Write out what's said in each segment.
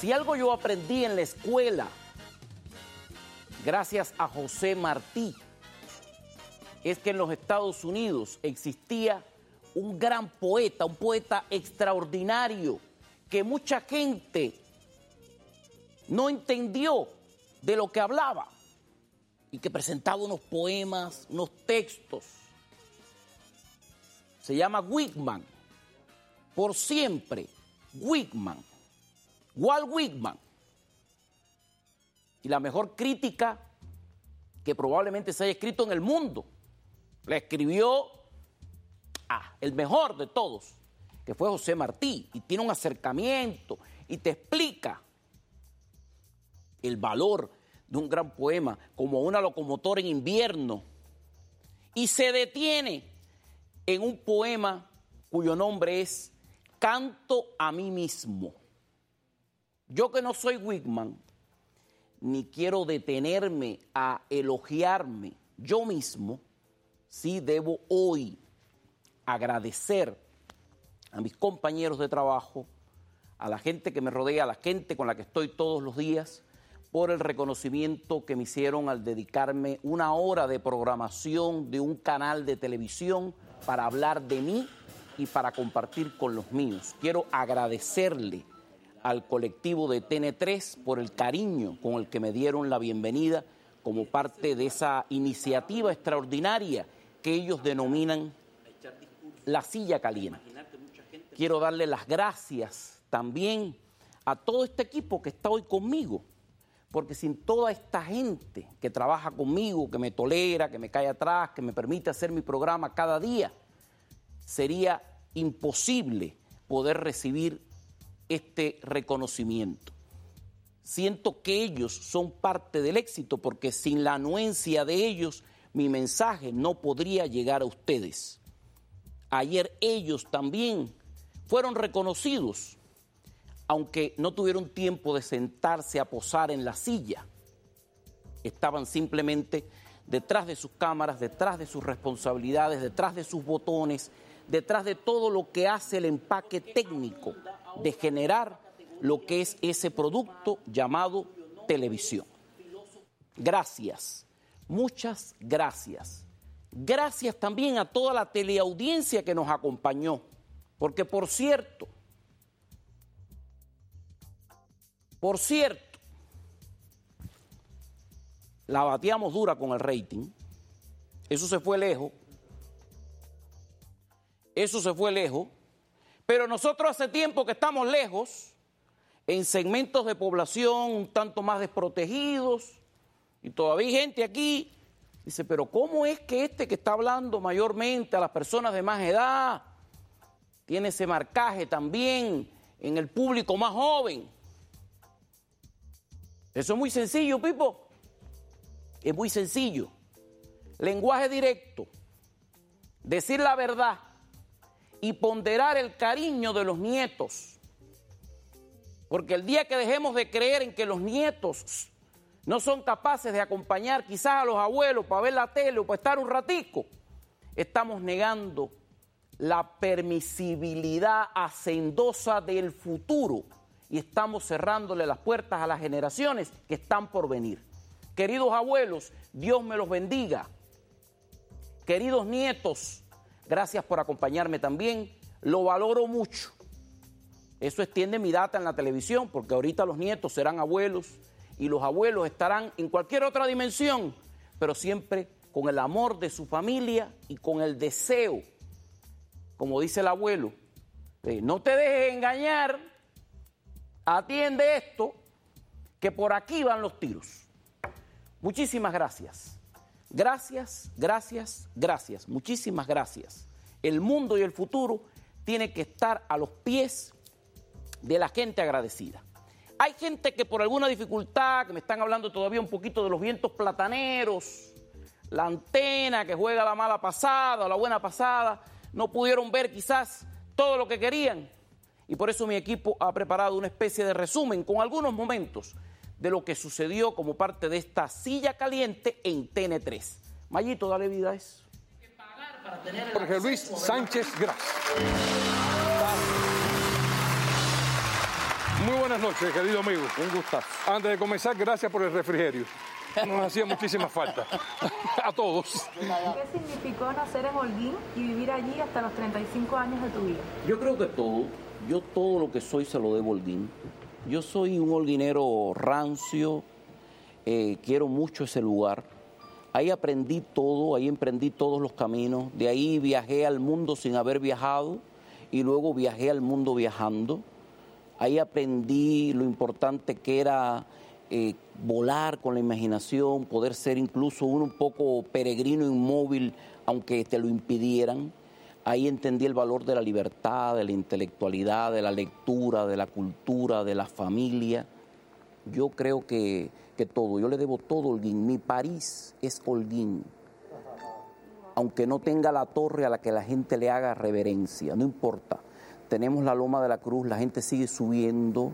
Si algo yo aprendí en la escuela, gracias a José Martí, es que en los Estados Unidos existía un gran poeta, un poeta extraordinario, que mucha gente no entendió de lo que hablaba y que presentaba unos poemas, unos textos. Se llama Whitman, por siempre, Whitman, Walt Whitman. Y la mejor crítica que probablemente se haya escrito en el mundo, la escribió ah, el mejor de todos, que fue José Martí, y tiene un acercamiento y te explica el valor de un gran poema como una locomotora en invierno y se detiene en un poema cuyo nombre es Canto a mí mismo. Yo que no soy Whitman, ni quiero detenerme a elogiarme yo mismo, sí debo hoy agradecer a mis compañeros de trabajo, a la gente que me rodea, a la gente con la que estoy todos los días, por el reconocimiento que me hicieron al dedicarme una hora de programación de un canal de televisión para hablar de mí y para compartir con los míos. Quiero agradecerle al colectivo de TN3 por el cariño con el que me dieron la bienvenida como parte de esa iniciativa extraordinaria que ellos denominan la silla caliente. Quiero darle las gracias también a todo este equipo que está hoy conmigo, porque sin toda esta gente que trabaja conmigo, que me tolera, que me cae atrás, que me permite hacer mi programa cada día, sería imposible poder recibir este reconocimiento. Siento que ellos son parte del éxito porque sin la anuencia de ellos mi mensaje no podría llegar a ustedes. Ayer ellos también fueron reconocidos, aunque no tuvieron tiempo de sentarse a posar en la silla. Estaban simplemente detrás de sus cámaras, detrás de sus responsabilidades, detrás de sus botones, detrás de todo lo que hace el empaque técnico de generar lo que es ese producto llamado televisión. Gracias, muchas gracias. Gracias también a toda la teleaudiencia que nos acompañó, porque por cierto, por cierto, la bateamos dura con el rating, eso se fue lejos, eso se fue lejos, pero nosotros hace tiempo que estamos lejos, en segmentos de población un tanto más desprotegidos, y todavía hay gente aquí, dice, pero ¿cómo es que este que está hablando mayormente a las personas de más edad, tiene ese marcaje también en el público más joven? Eso es muy sencillo, Pipo. Es muy sencillo. Lenguaje directo. Decir la verdad y ponderar el cariño de los nietos. Porque el día que dejemos de creer en que los nietos no son capaces de acompañar quizás a los abuelos para ver la tele o para estar un ratico, estamos negando la permisibilidad hacendosa del futuro y estamos cerrándole las puertas a las generaciones que están por venir. Queridos abuelos, Dios me los bendiga. Queridos nietos, Gracias por acompañarme también. Lo valoro mucho. Eso extiende mi data en la televisión, porque ahorita los nietos serán abuelos y los abuelos estarán en cualquier otra dimensión, pero siempre con el amor de su familia y con el deseo, como dice el abuelo, Sí, no te dejes engañar, atiende esto, que por aquí van los tiros. Muchísimas gracias. Gracias, gracias, gracias. Muchísimas gracias. El mundo y el futuro tiene que estar a los pies de la gente agradecida. Hay gente que por alguna dificultad, que me están hablando todavía un poquito de los vientos plataneros, la antena que juega la mala pasada o la buena pasada, no pudieron ver quizás todo lo que querían. Y por eso mi equipo ha preparado una especie de resumen con algunos momentos de lo que sucedió como parte de esta silla caliente en TN3. Mayito, dale vida a eso. Jorge Luis Sánchez Gras. Muy buenas noches, querido amigo. Un gusto. Antes de comenzar, gracias por el refrigerio. Nos hacía muchísima falta. A todos. ¿Qué significó nacer en Holguín y vivir allí hasta los 35 años de tu vida? Yo creo que todo, yo todo lo que soy se lo debo a Holguín. Yo soy un holguinero rancio, eh, quiero mucho ese lugar. Ahí aprendí todo, ahí emprendí todos los caminos. De ahí viajé al mundo sin haber viajado y luego viajé al mundo viajando. Ahí aprendí lo importante que era eh, volar con la imaginación, poder ser incluso uno un poco peregrino inmóvil, aunque te lo impidieran. Ahí entendí el valor de la libertad, de la intelectualidad, de la lectura, de la cultura, de la familia. Yo creo que, que todo, yo le debo todo a Holguín. Mi París es Holguín. Aunque no tenga la torre a la que la gente le haga reverencia, no importa. Tenemos la Loma de la Cruz, la gente sigue subiendo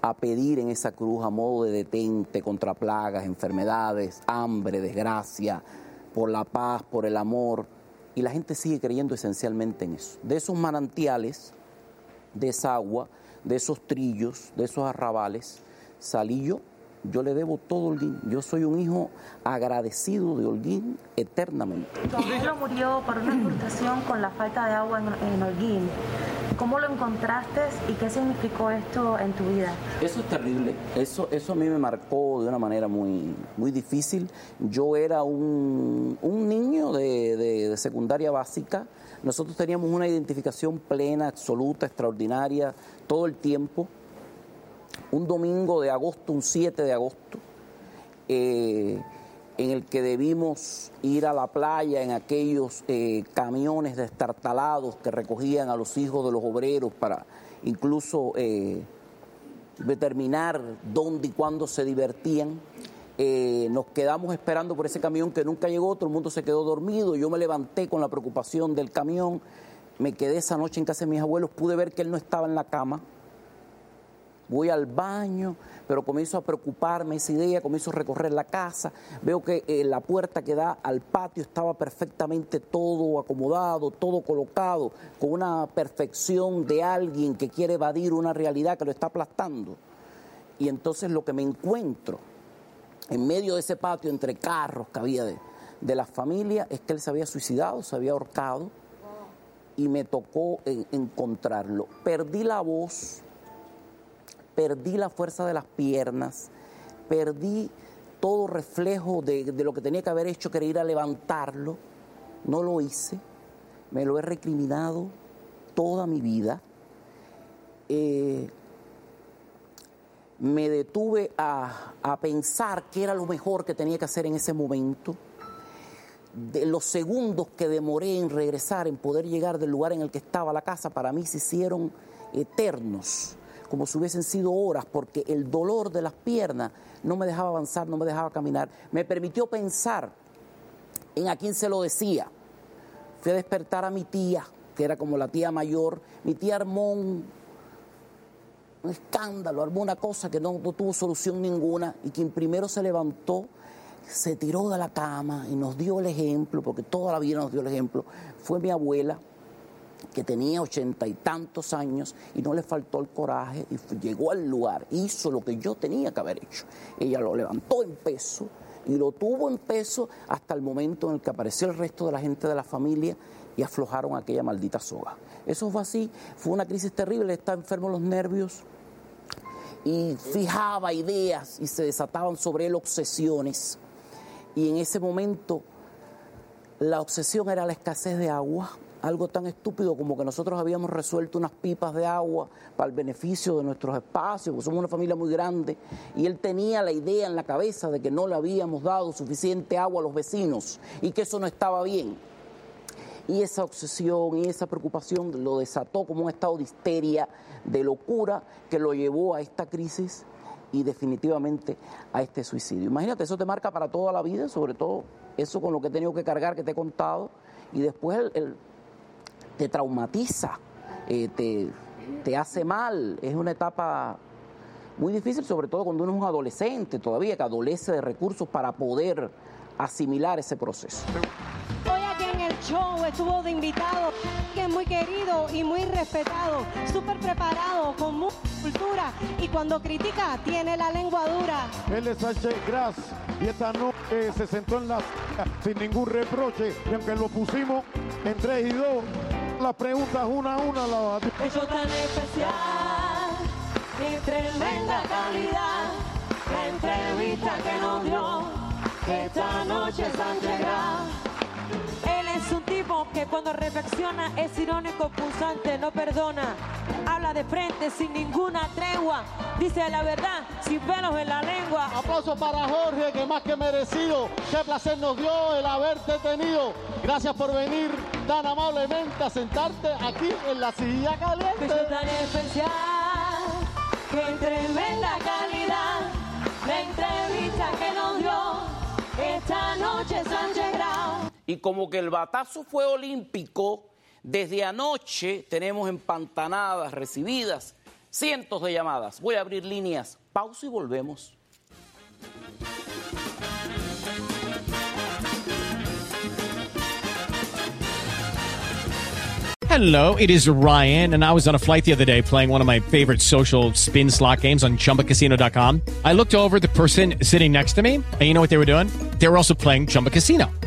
a pedir en esa cruz a modo de detente contra plagas, enfermedades, hambre, desgracia, por la paz, por el amor. Y la gente sigue creyendo esencialmente en eso. De esos manantiales, de esa agua, de esos trillos, de esos arrabales, salí yo. Yo le debo todo a Holguín. Yo soy un hijo agradecido de Holguín eternamente. Tu abuelo murió por una incrustación con la falta de agua en, en Holguín. ¿Cómo lo encontraste y qué significó esto en tu vida? Eso es terrible. Eso, eso a mí me marcó de una manera muy, muy difícil. Yo era un, un niño de, de- de secundaria básica. Nosotros teníamos una identificación plena, absoluta, extraordinaria, todo el tiempo. Un domingo de agosto, un 7 de agosto, eh, en el que debimos ir a la playa en aquellos eh, camiones destartalados que recogían a los hijos de los obreros para incluso eh, determinar dónde y cuándo se divertían. Eh, nos quedamos esperando por ese camión que nunca llegó, todo el mundo se quedó dormido, yo me levanté con la preocupación del camión, me quedé esa noche en casa de mis abuelos, pude ver que él no estaba en la cama, voy al baño, pero comienzo a preocuparme esa idea, comienzo a recorrer la casa, veo que eh, la puerta que da al patio estaba perfectamente todo acomodado, todo colocado, con una perfección de alguien que quiere evadir una realidad que lo está aplastando. Y entonces lo que me encuentro en medio de ese patio entre carros que había de, de la familia es que él se había suicidado, se había ahorcado y me tocó encontrarlo. Perdí la voz, perdí la fuerza de las piernas, perdí todo reflejo de, de lo que tenía que haber hecho, que era ir a levantarlo. No lo hice, me lo he recriminado toda mi vida. Eh, me detuve a, a pensar qué era lo mejor que tenía que hacer en ese momento. De los segundos que demoré en regresar, en poder llegar del lugar en el que estaba la casa, para mí se hicieron eternos, como si hubiesen sido horas, porque el dolor de las piernas no me dejaba avanzar, no me dejaba caminar. Me permitió pensar en a quién se lo decía. Fui a despertar a mi tía, que era como la tía mayor. Mi tía armó un, escándalo, armó una cosa que no, tuvo solución ninguna y quien primero se levantó, se tiró de la cama y nos dio el ejemplo, porque toda la vida nos dio el ejemplo, fue mi abuela que tenía ochenta y tantos años y no le faltó el coraje y llegó al lugar, hizo lo que yo tenía que haber hecho. Ella lo levantó en peso y lo tuvo en peso hasta el momento en el que apareció el resto de la gente de la familia y aflojaron aquella maldita soga. Eso fue así, fue una crisis terrible, estaba enfermo los nervios y fijaba ideas y se desataban sobre él obsesiones. Y en ese momento la obsesión era la escasez de agua, algo tan estúpido como que nosotros habíamos resuelto unas pipas de agua para el beneficio de nuestros espacios, porque somos una familia muy grande, y él tenía la idea en la cabeza de que no le habíamos dado suficiente agua a los vecinos y que eso no estaba bien. Y esa obsesión y esa preocupación lo desató como un estado de histeria, de locura, que lo llevó a esta crisis y definitivamente a este suicidio. Imagínate, eso te marca para toda la vida, sobre todo eso con lo que he tenido que cargar, que te he contado, y después el, te traumatiza, eh, te, te hace mal. Es una etapa muy difícil, sobre todo cuando uno es un adolescente todavía, que adolece de recursos para poder asimilar ese proceso. Show estuvo de invitado, que es muy querido y muy respetado, súper preparado, con mucha cultura y cuando critica tiene la lengua dura. Él es Sánchez Gras y esta noche se sentó en la sin ningún reproche y aunque lo pusimos en 3 y 2, las preguntas una a una la Eso tan especial y tremenda calidad, la entrevista que nos dio esta noche Sánchez Gras. Tipo que cuando reflexiona es irónico, pulsante, no perdona. Habla de frente sin ninguna tregua. Dice la verdad sin pelos en la lengua. Aplauso para Jorge, que más que merecido. Qué placer nos dio el haberte tenido. Gracias por venir tan amablemente a sentarte aquí en la silla caliente. Eso tan especial, que tremenda calidad. La entrevista que nos dio esta noche. Y como que el batazo fue olímpico, desde anoche tenemos empantanadas recibidas cientos de llamadas. Voy a abrir líneas. Pausa y volvemos. Hello, it is Ryan, and I was on a flight the other day playing one of my favorite social spin slot games on chumbacasino.com. I looked over the person sitting next to me, and you know what they were doing? They were also playing Chumba Casino.